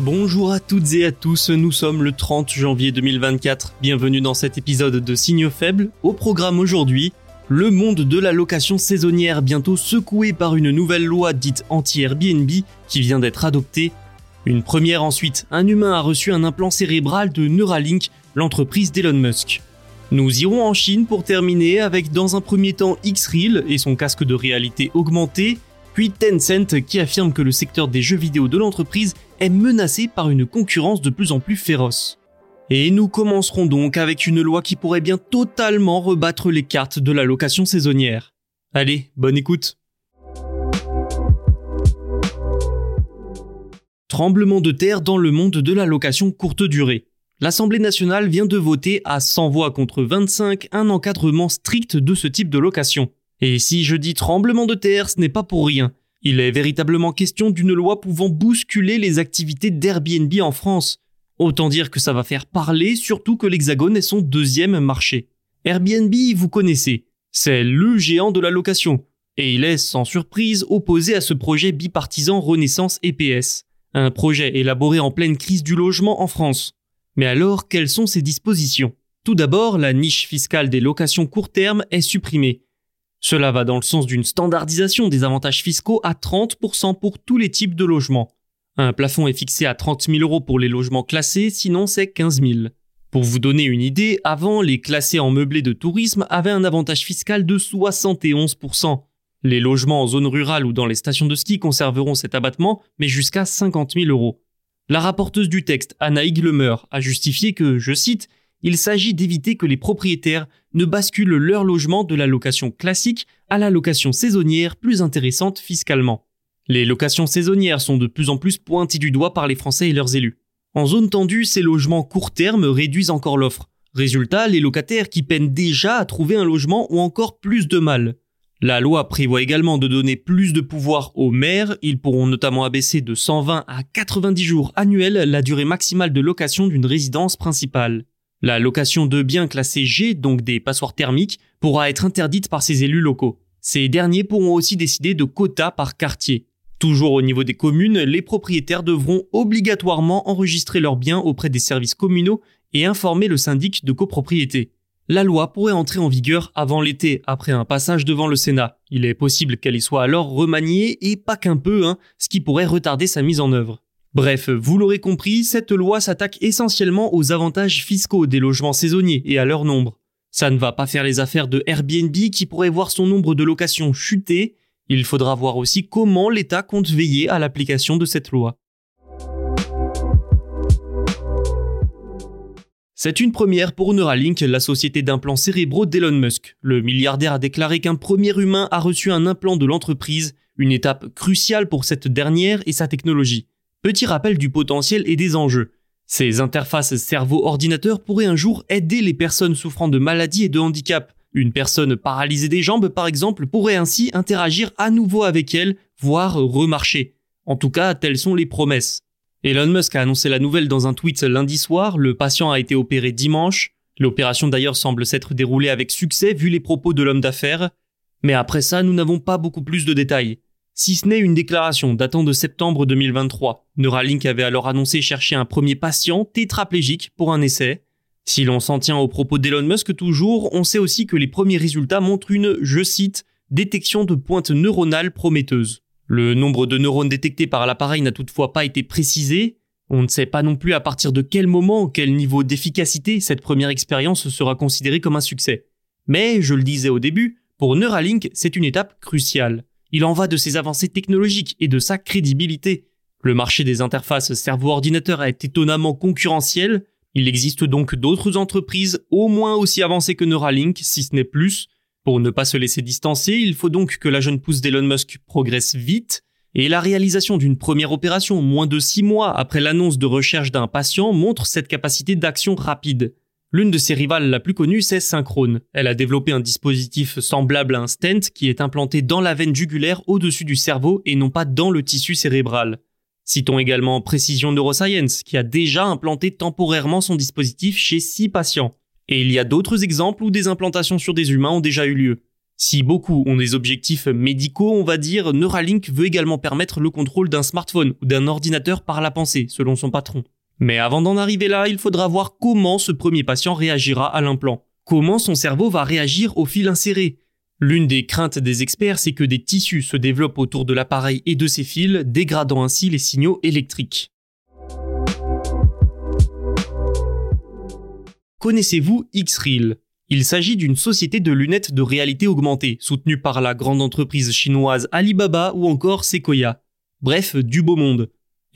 Bonjour à toutes et à tous, nous sommes le 30 janvier 2024. Bienvenue dans cet épisode de Signaux faibles. Au programme aujourd'hui, le monde de la location saisonnière bientôt secoué par une nouvelle loi dite anti-Airbnb qui vient d'être adoptée. Une première ensuite, un humain a reçu un implant cérébral de Neuralink, l'entreprise d'Elon Musk. Nous irons en Chine pour terminer avec dans un premier temps X-Reel et son casque de réalité augmentée, puis Tencent qui affirme que le secteur des jeux vidéo de l'entreprise est menacé par une concurrence de plus en plus féroce. Et nous commencerons donc avec une loi qui pourrait bien totalement rebattre les cartes de la location saisonnière. Allez, bonne écoute. Tremblement de terre dans le monde de la location courte durée. L'Assemblée nationale vient de voter à 100 voix contre 25 un encadrement strict de ce type de location. Et si je dis tremblement de terre, ce n'est pas pour rien. Il est véritablement question d'une loi pouvant bousculer les activités d'Airbnb en France. Autant dire que ça va faire parler, surtout que l'Hexagone est son deuxième marché. Airbnb, vous connaissez, c'est le géant de la location. Et il est, sans surprise, opposé à ce projet bipartisan Renaissance EPS. Un projet élaboré en pleine crise du logement en France. Mais alors, quelles sont ses dispositions? Tout d'abord, la niche fiscale des locations court terme est supprimée. Cela va dans le sens d'une standardisation des avantages fiscaux à 30% pour tous les types de logements. Un plafond est fixé à 30 000 euros pour les logements classés, sinon c'est 15 000. Pour vous donner une idée, avant, les classés en meublé de tourisme avaient un avantage fiscal de 71%. Les logements en zone rurale ou dans les stations de ski conserveront cet abattement, mais jusqu'à 50 000 euros. La rapporteuse du texte, Anna Iglemer, a justifié que, je cite, il s'agit d'éviter que les propriétaires ne basculent leur logement de la location classique à la location saisonnière plus intéressante fiscalement. Les locations saisonnières sont de plus en plus pointées du doigt par les Français et leurs élus. En zone tendue, ces logements court terme réduisent encore l'offre. Résultat, les locataires qui peinent déjà à trouver un logement ont encore plus de mal. La loi prévoit également de donner plus de pouvoir aux maires. Ils pourront notamment abaisser de 120 à 90 jours annuels la durée maximale de location d'une résidence principale. La location de biens classés G, donc des passoires thermiques, pourra être interdite par ces élus locaux. Ces derniers pourront aussi décider de quotas par quartier. Toujours au niveau des communes, les propriétaires devront obligatoirement enregistrer leurs biens auprès des services communaux et informer le syndic de copropriété. La loi pourrait entrer en vigueur avant l'été, après un passage devant le Sénat. Il est possible qu'elle y soit alors remaniée, et pas qu'un peu, hein, ce qui pourrait retarder sa mise en œuvre. Bref, vous l'aurez compris, cette loi s'attaque essentiellement aux avantages fiscaux des logements saisonniers et à leur nombre. Ça ne va pas faire les affaires de Airbnb qui pourrait voir son nombre de locations chuter, il faudra voir aussi comment l'État compte veiller à l'application de cette loi. C'est une première pour Neuralink, la société d'implants cérébraux d'Elon Musk. Le milliardaire a déclaré qu'un premier humain a reçu un implant de l'entreprise, une étape cruciale pour cette dernière et sa technologie. Petit rappel du potentiel et des enjeux. Ces interfaces cerveau-ordinateur pourraient un jour aider les personnes souffrant de maladies et de handicap. Une personne paralysée des jambes, par exemple, pourrait ainsi interagir à nouveau avec elle, voire remarcher. En tout cas, telles sont les promesses. Elon Musk a annoncé la nouvelle dans un tweet lundi soir, le patient a été opéré dimanche. L'opération d'ailleurs semble s'être déroulée avec succès vu les propos de l'homme d'affaires. Mais après ça, nous n'avons pas beaucoup plus de détails si ce n'est une déclaration datant de septembre 2023. Neuralink avait alors annoncé chercher un premier patient tétraplégique pour un essai. Si l'on s'en tient aux propos d'Elon Musk toujours, on sait aussi que les premiers résultats montrent une, je cite, détection de pointes neuronales prometteuses. Le nombre de neurones détectés par l'appareil n'a toutefois pas été précisé. On ne sait pas non plus à partir de quel moment, quel niveau d'efficacité cette première expérience sera considérée comme un succès. Mais, je le disais au début, pour Neuralink, c'est une étape cruciale. Il en va de ses avancées technologiques et de sa crédibilité. Le marché des interfaces cerveau-ordinateur est étonnamment concurrentiel. Il existe donc d'autres entreprises au moins aussi avancées que Neuralink, si ce n'est plus. Pour ne pas se laisser distancer, il faut donc que la jeune pousse d'Elon Musk progresse vite, et la réalisation d'une première opération moins de 6 mois après l'annonce de recherche d'un patient montre cette capacité d'action rapide. L'une de ses rivales la plus connue, c'est Synchrone. Elle a développé un dispositif semblable à un stent qui est implanté dans la veine jugulaire au-dessus du cerveau et non pas dans le tissu cérébral. Citons également Precision Neuroscience, qui a déjà implanté temporairement son dispositif chez 6 patients. Et il y a d'autres exemples où des implantations sur des humains ont déjà eu lieu. Si beaucoup ont des objectifs médicaux, on va dire, Neuralink veut également permettre le contrôle d'un smartphone ou d'un ordinateur par la pensée, selon son patron. Mais avant d'en arriver là, il faudra voir comment ce premier patient réagira à l'implant. Comment son cerveau va réagir au fil inséré L'une des craintes des experts, c'est que des tissus se développent autour de l'appareil et de ses fils, dégradant ainsi les signaux électriques. Connaissez-vous Xreal Il s'agit d'une société de lunettes de réalité augmentée, soutenue par la grande entreprise chinoise Alibaba ou encore Sequoia. Bref, du beau monde.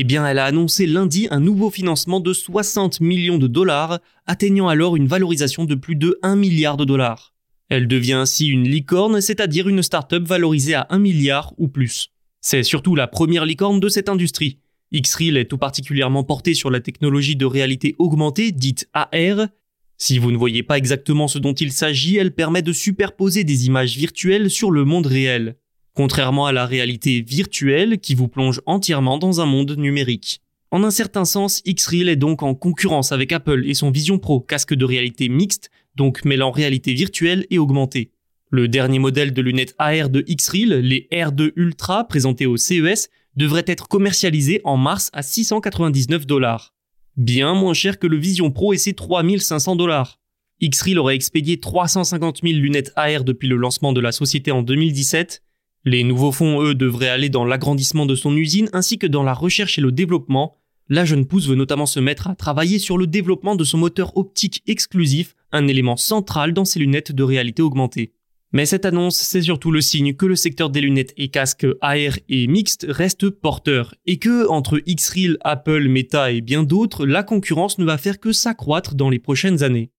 Eh bien, elle a annoncé lundi un nouveau financement de 60 millions de dollars, atteignant alors une valorisation de plus de 1 milliard de dollars. Elle devient ainsi une licorne, c'est-à-dire une start-up valorisée à 1 milliard ou plus. C'est surtout la première licorne de cette industrie. Xreel est tout particulièrement porté sur la technologie de réalité augmentée, dite AR. Si vous ne voyez pas exactement ce dont il s'agit, elle permet de superposer des images virtuelles sur le monde réel. Contrairement à la réalité virtuelle qui vous plonge entièrement dans un monde numérique. En un certain sens, Xreel est donc en concurrence avec Apple et son Vision Pro, casque de réalité mixte, donc mêlant réalité virtuelle et augmentée. Le dernier modèle de lunettes AR de Xreel, les R2 Ultra présentés au CES, devrait être commercialisé en mars à 699 dollars. Bien moins cher que le Vision Pro et ses 3500 dollars. Xreel aurait expédié 350 000 lunettes AR depuis le lancement de la société en 2017. Les nouveaux fonds, eux, devraient aller dans l'agrandissement de son usine ainsi que dans la recherche et le développement, la jeune pousse veut notamment se mettre à travailler sur le développement de son moteur optique exclusif, un élément central dans ses lunettes de réalité augmentée. Mais cette annonce, c'est surtout le signe que le secteur des lunettes et casques AR et mixtes reste porteur, et que, entre Xreal, Apple, Meta et bien d'autres, la concurrence ne va faire que s'accroître dans les prochaines années.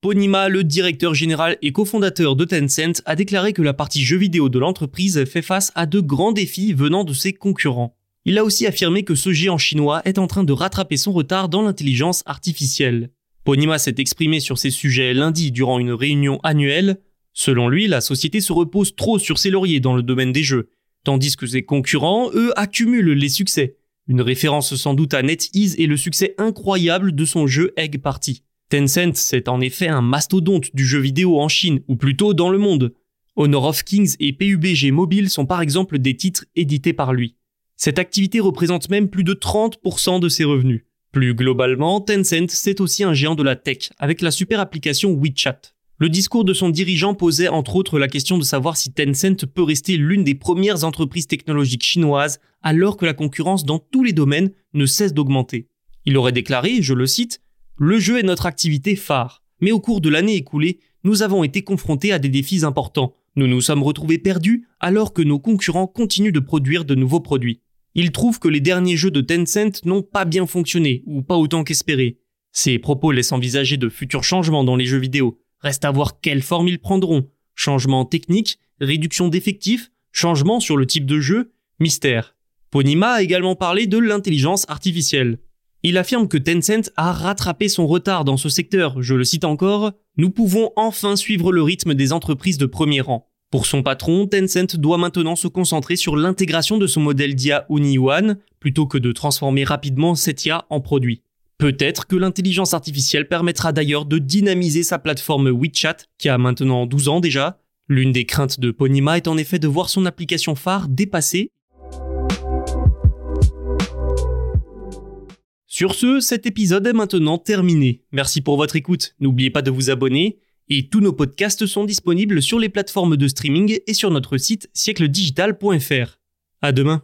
Ponima, le directeur général et cofondateur de Tencent, a déclaré que la partie jeux vidéo de l'entreprise fait face à de grands défis venant de ses concurrents. Il a aussi affirmé que ce géant chinois est en train de rattraper son retard dans l'intelligence artificielle. Ponima s'est exprimé sur ces sujets lundi durant une réunion annuelle. Selon lui, la société se repose trop sur ses lauriers dans le domaine des jeux, tandis que ses concurrents, eux, accumulent les succès. Une référence sans doute à NetEase et le succès incroyable de son jeu Egg Party. Tencent, c'est en effet un mastodonte du jeu vidéo en Chine, ou plutôt dans le monde. Honor of Kings et PUBG Mobile sont par exemple des titres édités par lui. Cette activité représente même plus de 30% de ses revenus. Plus globalement, Tencent, c'est aussi un géant de la tech, avec la super application WeChat. Le discours de son dirigeant posait entre autres la question de savoir si Tencent peut rester l'une des premières entreprises technologiques chinoises alors que la concurrence dans tous les domaines ne cesse d'augmenter. Il aurait déclaré, je le cite, le jeu est notre activité phare, mais au cours de l'année écoulée, nous avons été confrontés à des défis importants. Nous nous sommes retrouvés perdus alors que nos concurrents continuent de produire de nouveaux produits. Il trouve que les derniers jeux de Tencent n'ont pas bien fonctionné, ou pas autant qu'espéré. Ces propos laissent envisager de futurs changements dans les jeux vidéo. Reste à voir quelle forme ils prendront. Changements techniques, réduction d'effectifs, changements sur le type de jeu, mystère. Ponima a également parlé de l'intelligence artificielle. Il affirme que Tencent a rattrapé son retard dans ce secteur. Je le cite encore, nous pouvons enfin suivre le rythme des entreprises de premier rang. Pour son patron, Tencent doit maintenant se concentrer sur l'intégration de son modèle d'IA Yuan plutôt que de transformer rapidement cette IA en produit. Peut-être que l'intelligence artificielle permettra d'ailleurs de dynamiser sa plateforme WeChat, qui a maintenant 12 ans déjà. L'une des craintes de Ponima est en effet de voir son application phare dépassée Sur ce, cet épisode est maintenant terminé. Merci pour votre écoute. N'oubliez pas de vous abonner. Et tous nos podcasts sont disponibles sur les plateformes de streaming et sur notre site siècledigital.fr. À demain.